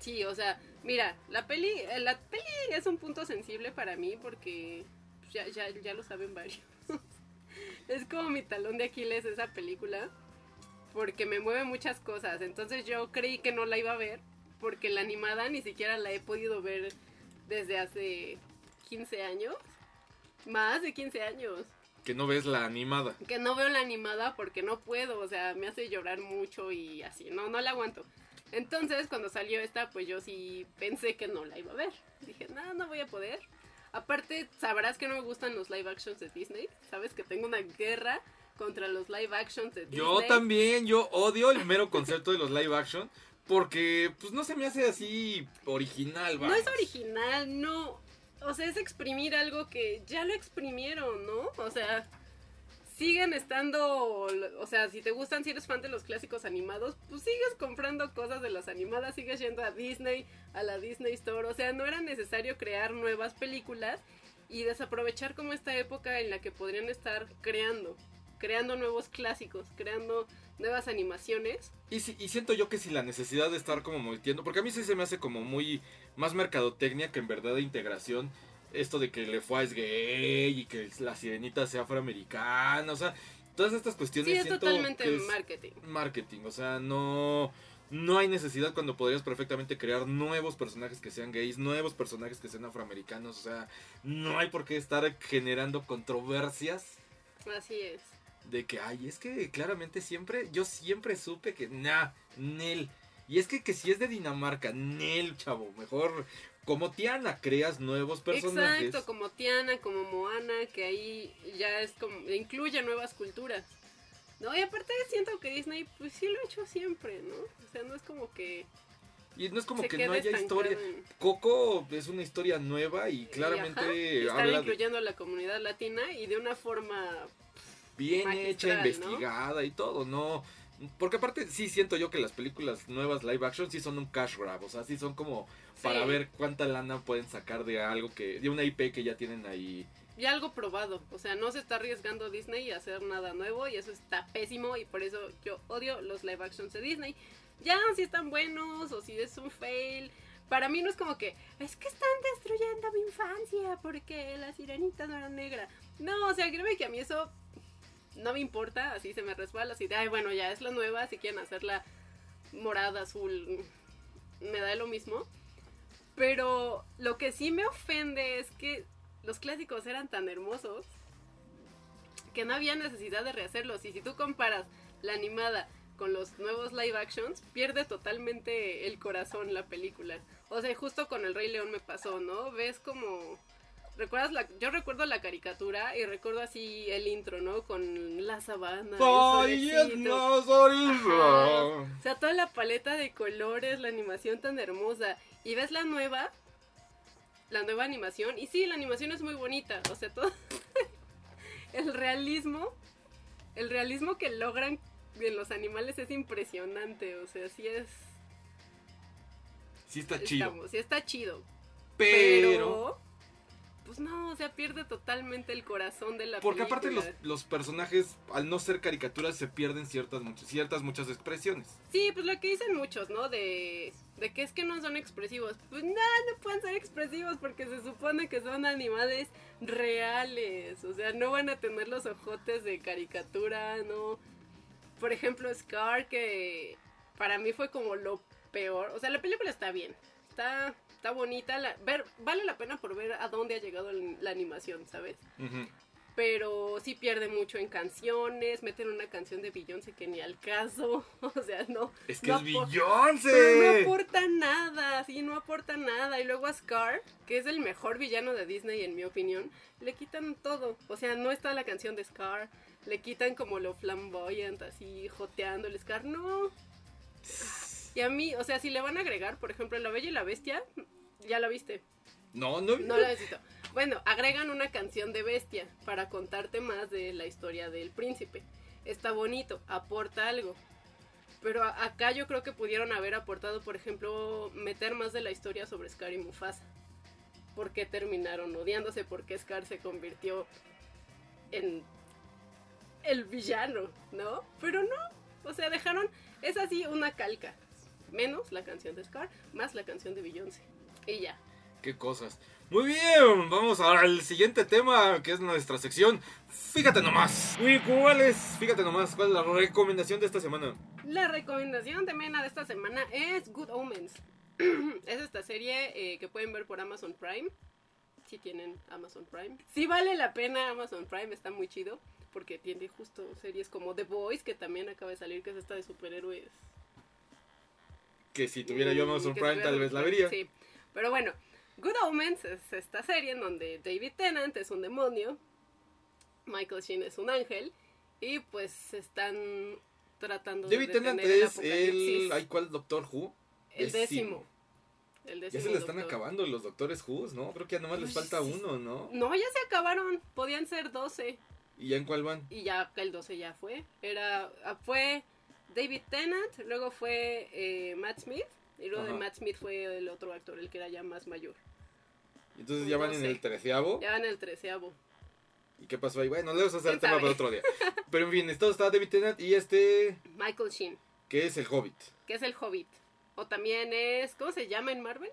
[SPEAKER 2] Sí, o sea, mira, la peli, eh, la peli es un punto sensible para mí porque pues, ya, ya, ya lo saben varios. es como mi talón de Aquiles esa película porque me mueve muchas cosas. Entonces yo creí que no la iba a ver porque la animada ni siquiera la he podido ver desde hace 15 años. Más de 15 años.
[SPEAKER 1] Que no ves la animada.
[SPEAKER 2] Que no veo la animada porque no puedo, o sea, me hace llorar mucho y así, no, no la aguanto. Entonces, cuando salió esta, pues yo sí pensé que no la iba a ver. Dije, no, no voy a poder. Aparte, sabrás que no me gustan los live actions de Disney. Sabes que tengo una guerra contra los live actions de Disney.
[SPEAKER 1] Yo también, yo odio el mero concepto de los live action porque pues no se me hace así original,
[SPEAKER 2] No es original, no. O sea, es exprimir algo que ya lo exprimieron, ¿no? O sea, siguen estando. O sea, si te gustan, si eres fan de los clásicos animados, pues sigues comprando cosas de las animadas, sigues yendo a Disney, a la Disney Store. O sea, no era necesario crear nuevas películas y desaprovechar como esta época en la que podrían estar creando. Creando nuevos clásicos, creando nuevas animaciones.
[SPEAKER 1] Y, si- y siento yo que si la necesidad de estar como metiendo, porque a mí sí se me hace como muy más mercadotecnia que en verdad de integración, esto de que Le es gay y que la sirenita sea afroamericana, o sea, todas estas cuestiones
[SPEAKER 2] Sí, es totalmente
[SPEAKER 1] que es
[SPEAKER 2] marketing.
[SPEAKER 1] marketing, o sea, no no hay necesidad cuando podrías perfectamente crear nuevos personajes que sean gays, nuevos personajes que sean afroamericanos, o sea, no hay por qué estar generando controversias
[SPEAKER 2] Así es.
[SPEAKER 1] De que, ay, es que claramente siempre, yo siempre supe que, nah, Nel. Y es que, que si es de Dinamarca, Nel, chavo, mejor como Tiana, creas nuevos personajes.
[SPEAKER 2] Exacto, como Tiana, como Moana, que ahí ya es como, incluye nuevas culturas. No, y aparte siento que Disney, pues sí lo ha hecho siempre, ¿no? O sea, no es como que
[SPEAKER 1] Y no es como que no haya historia.
[SPEAKER 2] en-
[SPEAKER 1] Coco es una historia nueva y
[SPEAKER 2] y,
[SPEAKER 1] claramente
[SPEAKER 2] ajá, y están
[SPEAKER 1] habla de
[SPEAKER 2] incluyendo a la comunidad latina y de una forma
[SPEAKER 1] bien hecha, investigada y todo, ¿no? Porque aparte sí siento yo que las películas nuevas live action sí son un cash grab, o sea, sí son como para ver cuánta lana pueden sacar de algo que de una IP que ya tienen ahí.
[SPEAKER 2] y algo probado. O sea, no se está arriesgando Disney a hacer nada nuevo y eso está pésimo y por eso yo odio los live actions de Disney. Ya si están buenos o si es un fail. Para mí no es como que es que están destruyendo mi infancia porque la sirenita no era negra. No, o sea, créeme que a mí eso no me importa, así se me resbala, así de, ay, bueno, ya es la nueva, si quieren hacerla morada, azul, me da lo mismo. Pero lo que sí me ofende es que los clásicos eran tan hermosos que no había necesidad de rehacerlos. Y si tú comparas la animada con los nuevos live actions, pierde totalmente el corazón la película. O sea, justo con el Rey León me pasó, ¿no? Ves como... ¿Recuerdas la... Yo recuerdo la caricatura y recuerdo así el intro, ¿no? Con la sabana. el. O sea, toda la paleta de colores, la animación tan hermosa. Y ves la nueva, la nueva animación. Y sí, la animación es muy bonita. O sea, todo el realismo, el realismo que logran en los animales es impresionante. O sea, sí es...
[SPEAKER 1] Sí está chido.
[SPEAKER 2] estamos- sí está chido.
[SPEAKER 1] Pero,
[SPEAKER 2] Pero... Pues no, o sea, pierde totalmente el corazón de la
[SPEAKER 1] porque aparte los, los personajes al no ser caricaturas se pierden ciertas muchas ciertas muchas expresiones.
[SPEAKER 2] Sí, pues lo que dicen muchos, ¿no? De, de que es que no son expresivos. Pues no, no pueden ser expresivos porque se supone que son animales reales. O sea, no van a tener los ojotes de caricatura, ¿no? Por ejemplo, Scar, que para mí fue como lo peor. O sea, la película está bien. Está, está bonita. La, ver, vale la pena por ver a dónde ha llegado el- la animación, ¿sabes? Pero sí pierde mucho en canciones, meten una canción de Beyoncé que ni al caso, o sea, no.
[SPEAKER 1] Es que
[SPEAKER 2] no
[SPEAKER 1] es Beyoncé.
[SPEAKER 2] No aporta nada, sí, no aporta nada. Y luego a Scar, que es el mejor villano de Disney en mi opinión, le quitan todo. O sea, no está la canción de Scar, le quitan como lo flamboyant, así joteando el Scar, no. Y a mí, o sea, si le van a agregar, por ejemplo, La Bella y la Bestia, ya la viste.
[SPEAKER 1] No, no.
[SPEAKER 2] No la necesito. Bueno, agregan una canción de bestia para contarte más de la historia del príncipe. Está bonito, aporta algo. Pero acá yo creo que pudieron haber aportado, por ejemplo, meter más de la historia sobre Scar y Mufasa. ¿Por qué terminaron odiándose? ¿Por qué Scar se convirtió en el villano? ¿No? Pero no. O sea, dejaron, es así una calca. Menos la canción de Scar, más la canción de Beyoncé. Y ya.
[SPEAKER 1] Qué cosas. Muy bien, vamos al siguiente tema que es nuestra sección. Fíjate nomás. Uy, ¿cuál es? Fíjate nomás, ¿cuál es la recomendación de esta semana?
[SPEAKER 2] La recomendación de Mena de esta semana es Good Omens. es esta serie eh, que pueden ver por Amazon Prime. Si tienen Amazon Prime. Si vale la pena Amazon Prime, está muy chido. Porque tiene justo series como The Boys, que también acaba de salir, que es esta de superhéroes.
[SPEAKER 1] Que si tuviera yo Amazon Prime tal vez la vería.
[SPEAKER 2] Sí. Pero bueno, Good Omens es esta serie en donde David Tennant es un demonio. Michael Sheen es un ángel. Y pues están tratando
[SPEAKER 1] David
[SPEAKER 2] de
[SPEAKER 1] Tennant
[SPEAKER 2] detener el
[SPEAKER 1] es el... ¿Ay, cuál Doctor Who?
[SPEAKER 2] El décimo. El
[SPEAKER 1] Ya
[SPEAKER 2] décimo
[SPEAKER 1] se le están
[SPEAKER 2] doctor.
[SPEAKER 1] acabando los Doctores Who, ¿no? Creo que ya nomás les falta uno, ¿no?
[SPEAKER 2] No, ya se acabaron. Podían ser 12.
[SPEAKER 1] ¿Y ya en cuál van?
[SPEAKER 2] Y ya el 12 ya fue. Era, ah, fue David Tennant, luego fue eh, Matt Smith. Y luego de. Matt Smith fue el otro actor, el que era ya más mayor.
[SPEAKER 1] Entonces ya van
[SPEAKER 2] No
[SPEAKER 1] en
[SPEAKER 2] sé.
[SPEAKER 1] el treceavo.
[SPEAKER 2] Ya van el treceavo.
[SPEAKER 1] ¿Y qué pasó ahí? Bueno, le vamos a hacer el
[SPEAKER 2] ¿Quién
[SPEAKER 1] tema para otro día. Pero en fin, esto está David Tennant y este...
[SPEAKER 2] Michael Sheen,
[SPEAKER 1] que es el Hobbit?
[SPEAKER 2] que es el Hobbit. O también es, ¿cómo se llama en Marvel?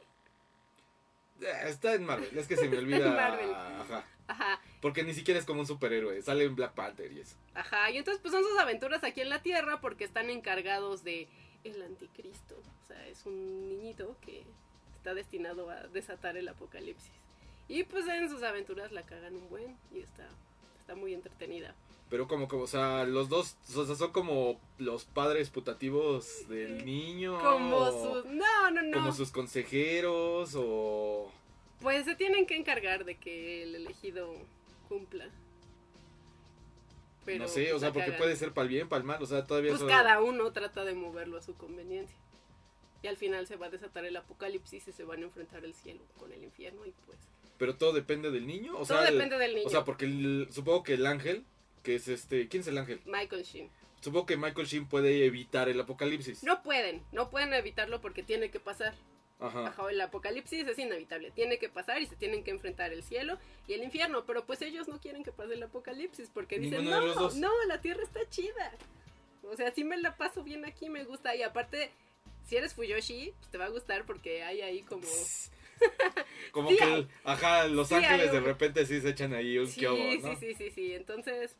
[SPEAKER 1] Eh, Está en Marvel, es que se me olvida.
[SPEAKER 2] Marvel.
[SPEAKER 1] Ajá.
[SPEAKER 2] Ajá,
[SPEAKER 1] Porque ni siquiera es como un superhéroe, sale en Black Panther y eso.
[SPEAKER 2] ajá. Y entonces pues son sus aventuras aquí en la Tierra porque están encargados de el anticristo. O sea, es un niñito que está destinado a desatar el apocalipsis. Y pues en sus aventuras la cagan un buen y está, está muy entretenida.
[SPEAKER 1] Pero como, como, o sea, los dos, o sea, son como los padres putativos del niño.
[SPEAKER 2] Como sus... No, no, no.
[SPEAKER 1] Como sus consejeros o...
[SPEAKER 2] Pues se tienen que encargar de que el elegido cumpla. Pero,
[SPEAKER 1] no sé, o
[SPEAKER 2] pues,
[SPEAKER 1] sea, porque
[SPEAKER 2] cagan.
[SPEAKER 1] puede ser para el bien, para el mal, o sea, todavía
[SPEAKER 2] Pues
[SPEAKER 1] eso...
[SPEAKER 2] cada uno trata de moverlo a su conveniencia. Y al final se va a desatar el apocalipsis y se van a enfrentar el cielo con el infierno y pues...
[SPEAKER 1] Pero todo depende del niño. O
[SPEAKER 2] todo
[SPEAKER 1] sea, el-
[SPEAKER 2] depende del niño.
[SPEAKER 1] O sea, porque el- supongo que el ángel, que es este... ¿Quién es el ángel?
[SPEAKER 2] Michael Sheen.
[SPEAKER 1] Supongo que Michael Sheen puede evitar el apocalipsis.
[SPEAKER 2] No pueden, no pueden evitarlo porque tiene que pasar.
[SPEAKER 1] Ajá.
[SPEAKER 2] Ajá, el apocalipsis es inevitable, tiene que pasar y se tienen que enfrentar el cielo y el infierno, pero pues ellos no quieren que pase el apocalipsis porque dicen,
[SPEAKER 1] Ninguno
[SPEAKER 2] no, no, la tierra está chida. O sea, sí me la paso bien aquí, me gusta. Y aparte, si eres Fuyoshi, pues te va a gustar porque hay ahí como...
[SPEAKER 1] Como
[SPEAKER 2] Sí
[SPEAKER 1] que, ajá, Los
[SPEAKER 2] Sí
[SPEAKER 1] Ángeles de repente sí se echan ahí un
[SPEAKER 2] Sí,
[SPEAKER 1] kiobo,
[SPEAKER 2] sí,
[SPEAKER 1] ¿no?
[SPEAKER 2] sí, sí, sí. Entonces,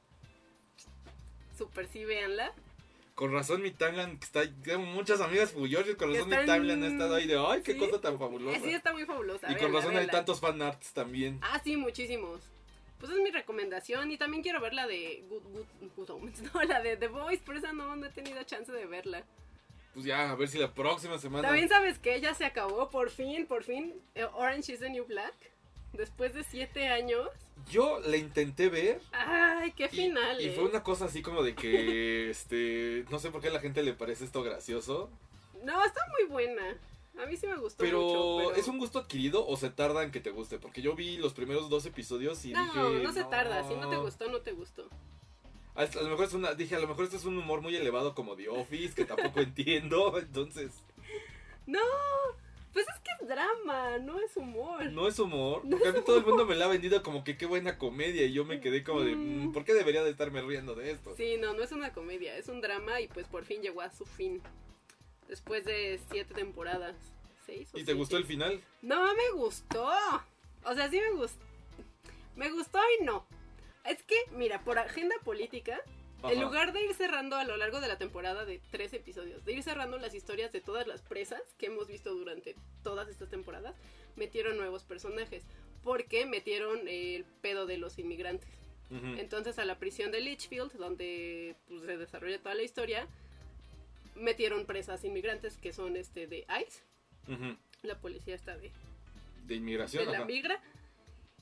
[SPEAKER 2] super sí, véanla.
[SPEAKER 1] Con razón mi timeline que está... Tengo muchas amigas Fuyoshi, con razón mi timeline ha estado ahí de... ¡Ay, qué
[SPEAKER 2] Sí.
[SPEAKER 1] cosa tan fabulosa!
[SPEAKER 2] Sí, está muy fabulosa.
[SPEAKER 1] y con
[SPEAKER 2] véanla,
[SPEAKER 1] razón hay
[SPEAKER 2] véanla.
[SPEAKER 1] tantos fanarts también.
[SPEAKER 2] Ah, sí, muchísimos. Pues es mi recomendación y también quiero ver la de Good, Good, Good Omens, no, la de The Voice, pero esa no, no he tenido chance de verla.
[SPEAKER 1] Pues ya, a ver si la próxima semana...
[SPEAKER 2] También sabes que ya se acabó, por fin, por fin, eh, Orange is the New Black. Después de siete años.
[SPEAKER 1] Yo la intenté ver
[SPEAKER 2] Ay, qué final.
[SPEAKER 1] y
[SPEAKER 2] eh.
[SPEAKER 1] fue una cosa así como de que, este, no sé por qué a la gente le parece esto gracioso,
[SPEAKER 2] No, está muy buena. A mí sí me gustó
[SPEAKER 1] pero,
[SPEAKER 2] mucho. Pero
[SPEAKER 1] ¿es un gusto adquirido o se tarda en que te guste? Porque yo vi los primeros dos episodios y
[SPEAKER 2] No,
[SPEAKER 1] dije...
[SPEAKER 2] no se tarda. Si no te gustó, no te gustó.
[SPEAKER 1] A, a lo mejor es una, dije, a lo mejor este es un humor muy elevado como The Office, que tampoco entiendo, entonces,
[SPEAKER 2] No, pues es que es drama, no es humor.
[SPEAKER 1] no es humor.
[SPEAKER 2] No
[SPEAKER 1] Porque a mí todo el mundo me la ha vendido como que qué buena comedia y yo me quedé como de,
[SPEAKER 2] Mm.
[SPEAKER 1] "Mm, ¿por qué debería de estarme riendo de esto?
[SPEAKER 2] Sí, no, no es una comedia, es un drama y pues por fin llegó a su fin. Después de siete temporadas. ¿Seis o
[SPEAKER 1] ¿Y te gustó el final?
[SPEAKER 2] No me gustó. O sea, sí me gustó. Me gustó y no. Es que, mira, por agenda política, en lugar de ir cerrando a lo largo de la temporada de tres episodios, de ir cerrando las historias de todas las presas que hemos visto durante todas estas temporadas, metieron nuevos personajes. Porque metieron el pedo de los inmigrantes. Entonces a la prisión de Litchfield, donde pues, se desarrolla toda la historia, metieron presas inmigrantes que son este de ICE, la policía está de,
[SPEAKER 1] De inmigración,
[SPEAKER 2] de la migra.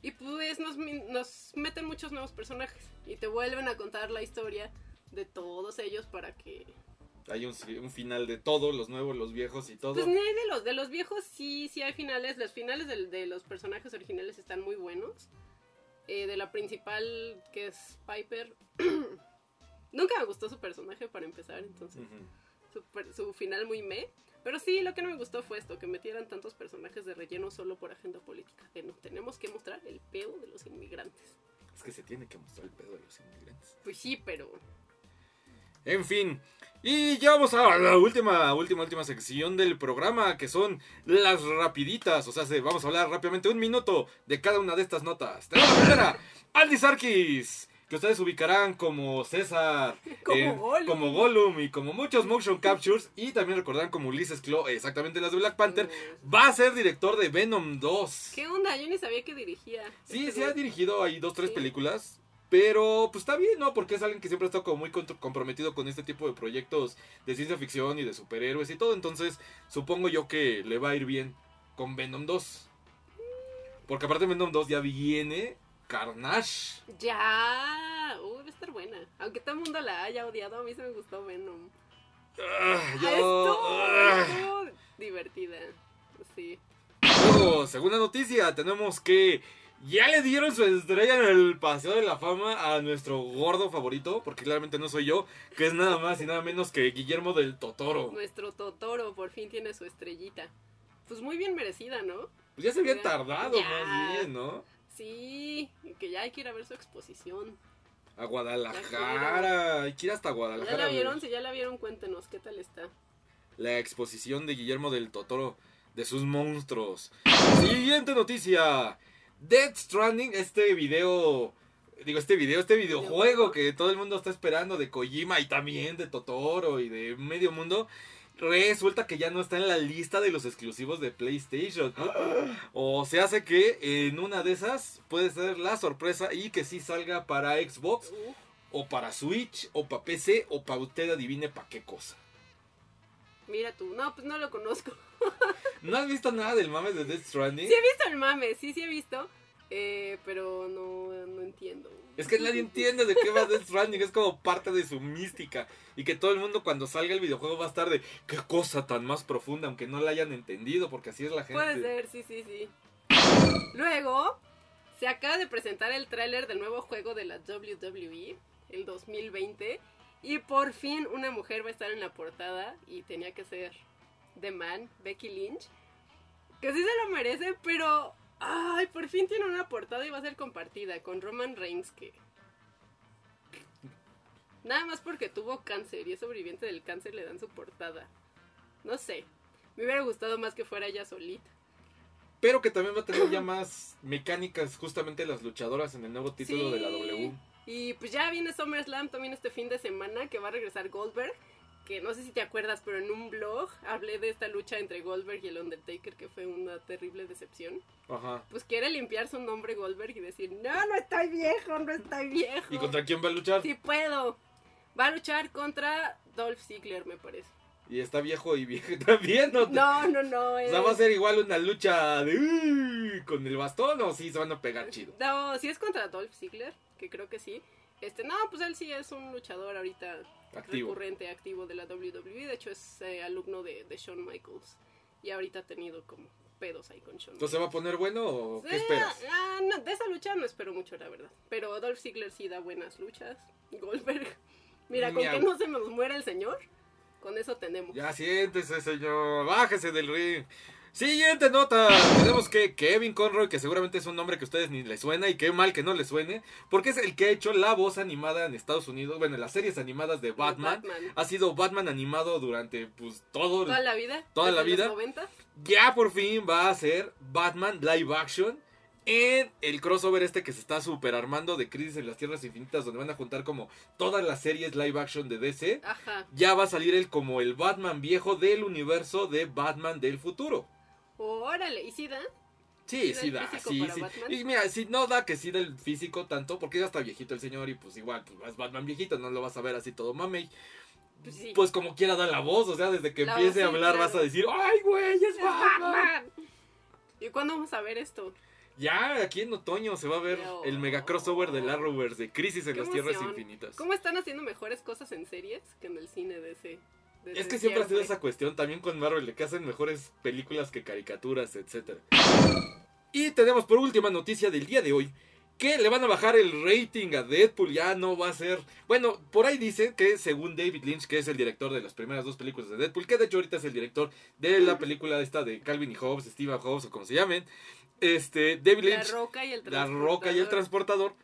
[SPEAKER 2] Y pues nos, nos meten muchos nuevos personajes y te vuelven a contar la historia de todos ellos para que...
[SPEAKER 1] Hay un, un final de todo, los nuevos, los viejos y todo.
[SPEAKER 2] Pues ni hay de los, de los viejos sí, sí hay finales, los finales de, los personajes originales están muy buenos. Eh, de la principal, que es Piper, nunca me gustó su personaje para empezar, entonces...
[SPEAKER 1] Ujú.
[SPEAKER 2] su, per- su final muy me. Pero sí, lo que no me gustó fue esto, que metieran tantos personajes de relleno solo por agenda política. Que no, tenemos que mostrar el pedo de los inmigrantes.
[SPEAKER 1] Es que se tiene que mostrar el pedo de los inmigrantes.
[SPEAKER 2] Pues sí, pero...
[SPEAKER 1] En fin. Y ya vamos a la última, última, última sección del programa, que son las rapiditas. O sea, se- vamos a hablar rápidamente un minuto de cada una de estas notas. Tenemos la primera, Andy Sarkis, que ustedes ubicarán como César,
[SPEAKER 2] Como Gollum.
[SPEAKER 1] como Gollum y como muchos motion captures, y también recordarán como Ulises Claw, exactamente las de Black Panther, va a ser director de Venom 2.
[SPEAKER 2] ¿Qué onda? Yo ni sabía que dirigía.
[SPEAKER 1] Sí,
[SPEAKER 2] Este
[SPEAKER 1] sí ha
[SPEAKER 2] güey.
[SPEAKER 1] dirigido ahí dos, tres
[SPEAKER 2] Sí.
[SPEAKER 1] películas. Pero pues está bien, ¿no? Porque es alguien que siempre ha estado como muy comprometido con este tipo de proyectos de ciencia ficción y de superhéroes y todo. Entonces, supongo yo que le va a ir bien con Venom 2. Porque aparte de Venom 2 ya viene Carnage.
[SPEAKER 2] Ya. Uy, va a estar buena. Aunque todo el mundo la haya odiado, a mí se me gustó Venom.
[SPEAKER 1] Ah, yo- ah.
[SPEAKER 2] estuvo divertida. Sí.
[SPEAKER 1] Luego, segunda noticia, tenemos que ya le dieron su estrella en el Paseo de la Fama a nuestro gordo favorito, porque claramente no soy yo, que es nada más y nada menos que Guillermo del Totoro.
[SPEAKER 2] Nuestro Totoro por fin tiene su estrellita. Pues muy bien merecida, ¿no?
[SPEAKER 1] Pues ya se había tardado
[SPEAKER 2] Ya.
[SPEAKER 1] más bien, ¿no?
[SPEAKER 2] Sí, que ya hay que ir a ver su exposición.
[SPEAKER 1] A Guadalajara. Hay que ir hasta
[SPEAKER 2] ¿Ya
[SPEAKER 1] Guadalajara.
[SPEAKER 2] la
[SPEAKER 1] a ver
[SPEAKER 2] vieron? Si ya la vieron, cuéntenos qué tal está.
[SPEAKER 1] La exposición de Guillermo del Totoro de sus monstruos. Siguiente noticia. Dead Stranding, este video. Digo, este video, este Videojuego. que todo el mundo está esperando de Kojima y también de Totoro y de medio mundo. Resulta que ya no está en la lista de los exclusivos de PlayStation. O se hace que en una de esas puede ser la sorpresa y que sí salga para Xbox o para Switch o para PC o para usted adivine para qué cosa.
[SPEAKER 2] mira tú. No, pues no lo conozco.
[SPEAKER 1] ¿No has visto nada del mame de Death Stranding?
[SPEAKER 2] Sí he visto el mame, sí, sí he visto. Eh, pero no, no entiendo.
[SPEAKER 1] Es que nadie entiende de qué va Death Stranding, es como parte de su mística. Y que todo el mundo cuando salga el videojuego va a estar de qué cosa tan más profunda, aunque no la hayan entendido, porque así es la gente.
[SPEAKER 2] Puede ser, sí, sí, sí. Luego, se acaba de presentar el tráiler del nuevo juego de la WWE, el 2020. Y por fin una mujer va a estar en la portada y tenía que ser The Man, Becky Lynch. Que sí se lo merece, pero... Ay, por fin tiene una portada y va a ser compartida con Roman Reigns que... Nada más porque tuvo cáncer y es sobreviviente del cáncer le dan su portada. No sé. Me hubiera gustado más que fuera ella solita.
[SPEAKER 1] Pero que también va a tener ya más mecánicas justamente las luchadoras en el nuevo título de la W.
[SPEAKER 2] Y pues ya viene SummerSlam también este fin de semana que va a regresar Goldberg. Que no sé si te acuerdas, pero en un blog hablé de esta lucha entre Goldberg y el Undertaker que fue una terrible decepción.
[SPEAKER 1] Ajá.
[SPEAKER 2] Pues quiere limpiar su nombre Goldberg y decir, no, no estoy viejo, no estoy viejo.
[SPEAKER 1] ¿Y contra quién va a luchar?
[SPEAKER 2] Sí puedo. Va a luchar contra Dolph Ziggler, me parece.
[SPEAKER 1] Y está viejo y viejo también, ¿no?
[SPEAKER 2] No, no, no.
[SPEAKER 1] O sea, va a ser igual una lucha de con el bastón o sí se van a pegar chido.
[SPEAKER 2] No, si es contra Dolph Ziggler, que creo que sí. Este, no, pues él sí es un luchador ahorita
[SPEAKER 1] Activo.
[SPEAKER 2] recurrente, activo de la WWE. De hecho, es eh, alumno de, de Shawn Michaels. Y ahorita ha tenido como pedos ahí con Shawn.
[SPEAKER 1] Entonces, ¿va a poner bueno o qué
[SPEAKER 2] Eh,
[SPEAKER 1] esperas?
[SPEAKER 2] ah, no, de esa lucha no espero mucho, la verdad. Pero Dolph Ziggler sí da buenas luchas. Goldberg. Mira, con que no se nos muera el señor, con eso tenemos.
[SPEAKER 1] Ya siéntese, señor. Bájese del ring. Siguiente nota. Tenemos que Kevin Conroy, que seguramente es un nombre que a ustedes ni les suena y qué mal que no les suene, porque es el que ha hecho la voz animada en Estados Unidos, bueno, en las series animadas de Batman.
[SPEAKER 2] Batman.
[SPEAKER 1] Ha sido Batman animado durante pues todo el-
[SPEAKER 2] Toda la vida.
[SPEAKER 1] Toda la vida.
[SPEAKER 2] los 90.
[SPEAKER 1] ya por fin va a ser Batman live action en el crossover este que se está super armando de Crisis en las Tierras Infinitas, donde van a juntar como todas las series live action de DC.
[SPEAKER 2] Ajá.
[SPEAKER 1] Ya va a salir él como el Batman viejo del universo de Batman del futuro.
[SPEAKER 2] Órale, ¿y sí da?
[SPEAKER 1] Sí,
[SPEAKER 2] ¿Sí da
[SPEAKER 1] sí sí? Y mira, si no da que sí del físico tanto, porque ya está viejito el señor y pues igual, pues es Batman viejito, no lo vas a ver así todo mamey.
[SPEAKER 2] Pues sí.
[SPEAKER 1] Pues como quiera da la voz, o sea, desde que
[SPEAKER 2] La
[SPEAKER 1] empiece a
[SPEAKER 2] sí,
[SPEAKER 1] hablar
[SPEAKER 2] claro.
[SPEAKER 1] vas a decir, ¡ay, güey, es
[SPEAKER 2] ¡Es
[SPEAKER 1] Batman!
[SPEAKER 2] Batman! ¿Y cuándo vamos a ver esto?
[SPEAKER 1] Ya, aquí en otoño se va a ver
[SPEAKER 2] No.
[SPEAKER 1] el mega crossover del Arrowverse de Crisis en las Tierras. Infinitas.
[SPEAKER 2] ¿Cómo están haciendo mejores cosas en series que en el cine de ese?
[SPEAKER 1] Es que siempre ha sido esa cuestión también con Marvel, de que hacen mejores películas que caricaturas, etcétera. Y tenemos por última noticia del día de hoy que le van a bajar el rating a Deadpool, ya no va a ser... Bueno, por ahí dice que según David Lynch, que es el director de las primeras dos películas de Deadpool, que de hecho ahorita es el director de la película esta de Calvin y Hobbes, Stephen Hobbes o como se llamen, este, David
[SPEAKER 2] La
[SPEAKER 1] Lynch...
[SPEAKER 2] roca y el
[SPEAKER 1] La Roca y el
[SPEAKER 2] transportador.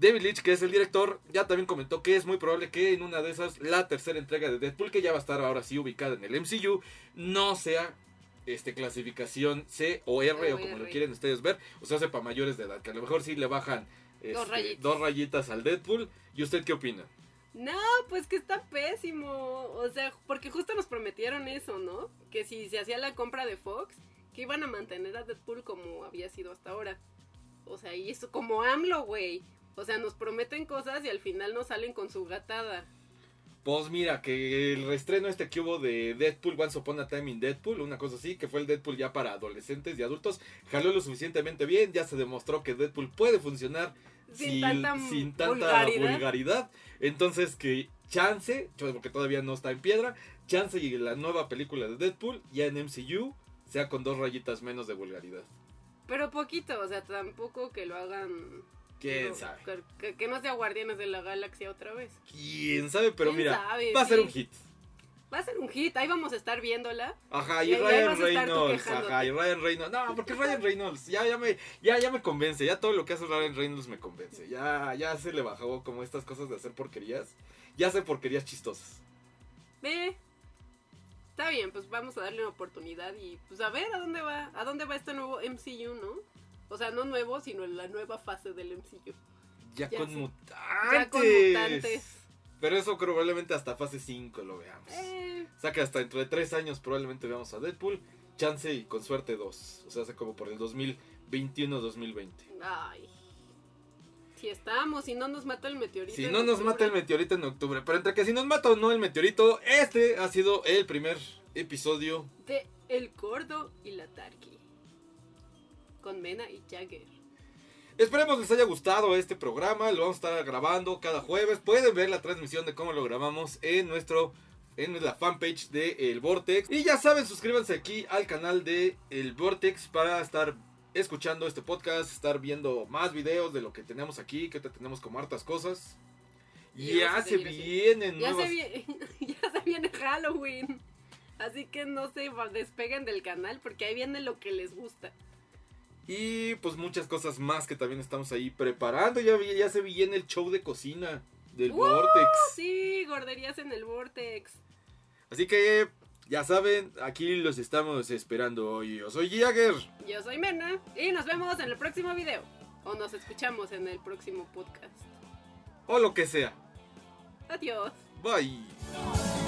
[SPEAKER 1] David Leitch, que es el director, ya también comentó que es muy probable que en una de esas, la tercera entrega de Deadpool, que ya va a estar ahora sí ubicada en el MCU, no sea este clasificación C o R o,
[SPEAKER 2] O
[SPEAKER 1] como lo quieren ustedes ver, o sea, para mayores de edad, que a lo mejor sí le bajan este,
[SPEAKER 2] Dos rayitas.
[SPEAKER 1] dos rayitas al Deadpool. ¿Y usted qué opina?
[SPEAKER 2] No, pues que está pésimo. O sea, porque justo nos prometieron eso, ¿no? Que si se hacía la compra de Fox, que iban a mantener a Deadpool como había sido hasta ahora. O sea, y eso como AMLO, güey. O sea, nos prometen cosas y al final nos salen con su gatada.
[SPEAKER 1] Pues mira, que el reestreno este que hubo de Deadpool, Once Upon a Time in Deadpool, una cosa así, que fue el Deadpool ya para adolescentes y adultos, jaló lo suficientemente bien, ya se demostró que Deadpool puede funcionar
[SPEAKER 2] Sin tanta
[SPEAKER 1] sin tanta
[SPEAKER 2] vulgaridad.
[SPEAKER 1] vulgaridad. Entonces que chance, porque todavía no está en piedra, chance y la nueva película de Deadpool, ya en MCU, sea con dos rayitas menos de vulgaridad.
[SPEAKER 2] Pero poquito, o sea, tampoco que lo hagan.
[SPEAKER 1] ¿Quién
[SPEAKER 2] no,
[SPEAKER 1] sabe?
[SPEAKER 2] Que, que- no sea Guardianes de la Galaxia otra vez.
[SPEAKER 1] ¿Quién sabe? Pero
[SPEAKER 2] ¿Quién
[SPEAKER 1] mira,
[SPEAKER 2] sabe?
[SPEAKER 1] va a ser
[SPEAKER 2] Sí.
[SPEAKER 1] un hit.
[SPEAKER 2] Va a ser un hit, ahí vamos a estar viéndola.
[SPEAKER 1] Ajá, y Ryan Reynolds, ajá, y Ryan Reynolds. No, porque Ryan Reynolds ya, ya, me, ya, ya me convence, ya todo lo que hace Ryan Reynolds me convence. Ya, ya se le bajó como estas cosas de hacer porquerías. Ya hace porquerías chistosas.
[SPEAKER 2] Ve. Está bien, pues vamos a darle una oportunidad y pues a ver a dónde va, a dónde va este nuevo MCU, ¿no? O sea, no nuevo, sino la nueva fase del MCU.
[SPEAKER 1] Ya,
[SPEAKER 2] Ya
[SPEAKER 1] con mutantes.
[SPEAKER 2] Ya con mutantes.
[SPEAKER 1] Pero eso probablemente hasta fase 5 lo veamos.
[SPEAKER 2] Eh,
[SPEAKER 1] O sea que hasta dentro de 3 años probablemente veamos a Deadpool. Chance y con suerte 2. O sea, hace como por el 2021-2020.
[SPEAKER 2] ay. Si estamos, si no nos mata el meteorito.
[SPEAKER 1] Si
[SPEAKER 2] en
[SPEAKER 1] no nos mata el meteorito en octubre. Pero entre que si nos mata o no el meteorito, este ha sido el primer episodio.
[SPEAKER 2] De El Gordo y la Tarky. Con Mena y Jagger.
[SPEAKER 1] Esperemos les haya gustado este programa. Lo vamos a estar grabando cada jueves. Pueden ver la transmisión de cómo lo grabamos en nuestro en la fanpage de El Vortex. Y ya saben, suscríbanse aquí al canal de El Vortex para estar escuchando este podcast, estar viendo más videos de lo que tenemos aquí, que tenemos como hartas cosas.
[SPEAKER 2] Y
[SPEAKER 1] ya se vienen
[SPEAKER 2] Ya
[SPEAKER 1] nuevas...
[SPEAKER 2] se, viene, ya se viene Halloween. Así que no se despeguen del canal porque ahí viene lo que les gusta.
[SPEAKER 1] Y pues muchas cosas más que también estamos ahí preparando. Ya, vi- ya se viene el show de cocina del
[SPEAKER 2] ¡Uh!
[SPEAKER 1] Vortex.
[SPEAKER 2] Sí, gorderías en el Vortex.
[SPEAKER 1] Así que ya saben, aquí los estamos esperando hoy. Yo soy Jagger.
[SPEAKER 2] Yo soy Mena y nos vemos en el próximo video. O nos escuchamos en el próximo podcast.
[SPEAKER 1] O lo que sea.
[SPEAKER 2] Adiós.
[SPEAKER 1] Bye.